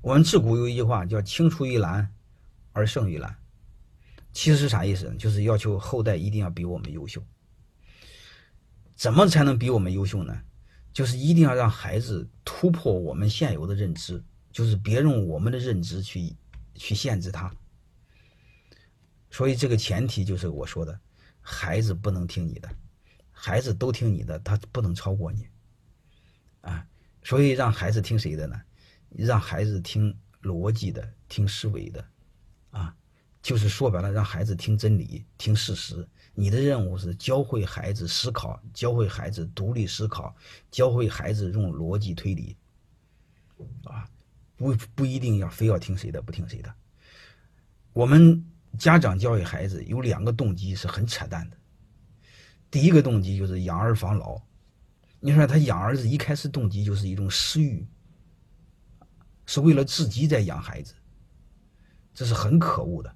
我们自古有一句话叫“青出于蓝而胜于蓝”，其实是啥意思？就是要求后代一定要比我们优秀。怎么才能比我们优秀呢？就是一定要让孩子突破我们现有的认知，就是别用我们的认知去去限制他。所以这个前提就是我说的，孩子不能听你的，孩子都听你的，他不能超过你。啊，所以让孩子听谁的呢？让孩子听逻辑的，听思维的，啊，就是说白了，让孩子听真理，听事实。你的任务是教会孩子思考，教会孩子独立思考，教会孩子用逻辑推理，啊，不不一定要非要听谁的，不听谁的。我们家长教育孩子有两个动机是很扯淡的，第一个动机就是养儿防老。你说他养儿子一开始动机就是一种私欲。是为了自己在养孩子，这是很可恶的，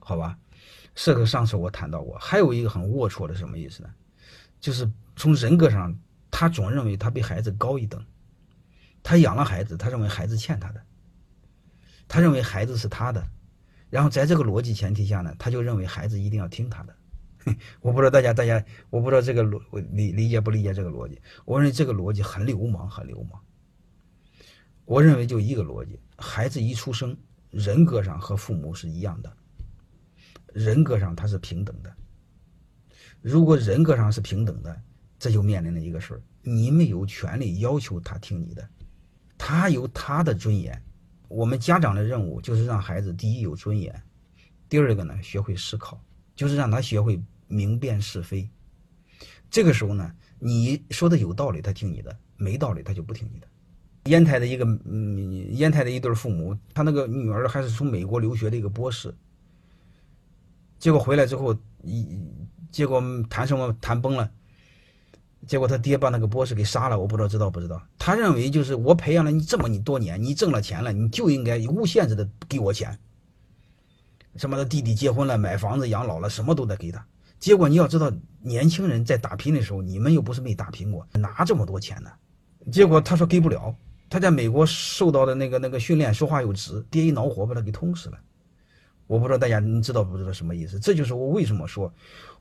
好吧？这个上次我谈到过，还有一个很龌龊的什么意思呢？就是从人格上，他总认为他比孩子高一等，他养了孩子，他认为孩子欠他的，他认为孩子是他的，然后在这个逻辑前提下呢，他就认为孩子一定要听他的。我不知道大家大家，我不知道这个逻理理解不理解这个逻辑？我认为这个逻辑很流氓，很流氓。我认为就一个逻辑：孩子一出生，人格上和父母是一样的，人格上他是平等的。如果人格上是平等的，这就面临了一个事儿：你没有权利要求他听你的，他有他的尊严。我们家长的任务就是让孩子第一有尊严，第二个呢学会思考，就是让他学会明辨是非。这个时候呢，你说的有道理，他听你的；没道理，他就不听你的。烟台的一个嗯，烟台的一对父母，他那个女儿还是从美国留学的一个博士，结果回来之后，一结果谈什么谈崩了，结果他爹把那个博士给杀了，我不知道知道不知道。他认为就是我培养了你这么你多年，你挣了钱了，你就应该无限制的给我钱，什么的弟弟结婚了，买房子养老了，什么都得给他。结果你要知道，年轻人在打拼的时候，你们又不是没打拼过，拿这么多钱呢？结果他说给不了。他在美国受到的那个那个训练，说话又直，爹一恼火把他给捅死了。我不知道大家你知道不知道什么意思？这就是我为什么说，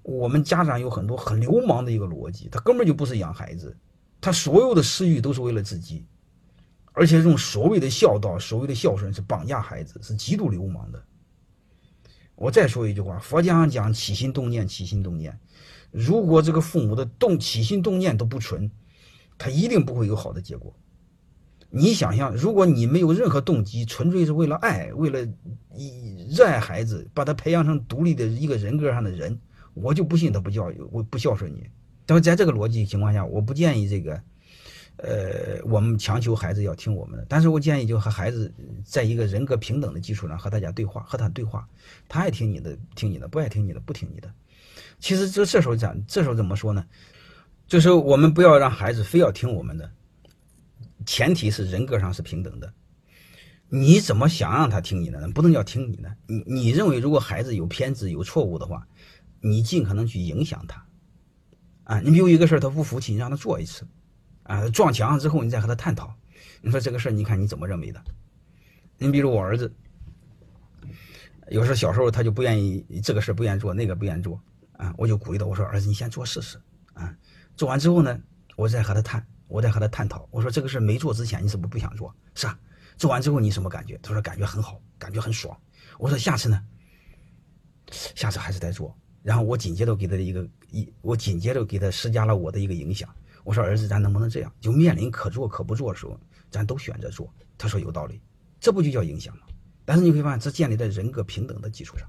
我们家长有很多很流氓的一个逻辑，他根本就不是养孩子，他所有的私欲都是为了自己，而且用所谓的孝道、所谓的孝顺是绑架孩子，是极度流氓的。我再说一句话，佛家讲起心动念，起心动念，如果这个父母的动起心动念都不纯，他一定不会有好的结果。你想象，如果你没有任何动机，纯粹是为了爱，为了以热爱孩子，把他培养成独立的一个人格上的人，我就不信他不教育，我不孝顺你。但是在这个逻辑情况下，我不建议这个，呃，我们强求孩子要听我们的。但是我建议就和孩子在一个人格平等的基础上和大家对话，和他对话，他爱听你的听你的，不爱听你的不听你的。其实这这时候讲，这时候怎么说呢？就是我们不要让孩子非要听我们的。前提是人格上是平等的，你怎么想让他听你的呢？不能叫听你的。你你认为如果孩子有偏执、有错误的话，你尽可能去影响他。啊，你比如一个事儿他不服气，你让他做一次，啊，撞墙上之后你再和他探讨。你说这个事儿，你看你怎么认为的？你比如我儿子，有时候小时候他就不愿意这个事不愿意做，那个不愿意做，啊，我就鼓励他，我说儿子你先做试试，啊，做完之后呢，我再和他谈。我在和他探讨，我说这个事没做之前，你是不是不想做？是啊，做完之后你什么感觉？他说感觉很好，感觉很爽。我说下次呢？下次还是得做。然后我紧接着给他的一个一，我紧接着给他施加了我的一个影响。我说儿子，咱能不能这样？就面临可做可不做的时候，咱都选择做。他说有道理，这不就叫影响吗？但是你会发现，这建立在人格平等的基础上。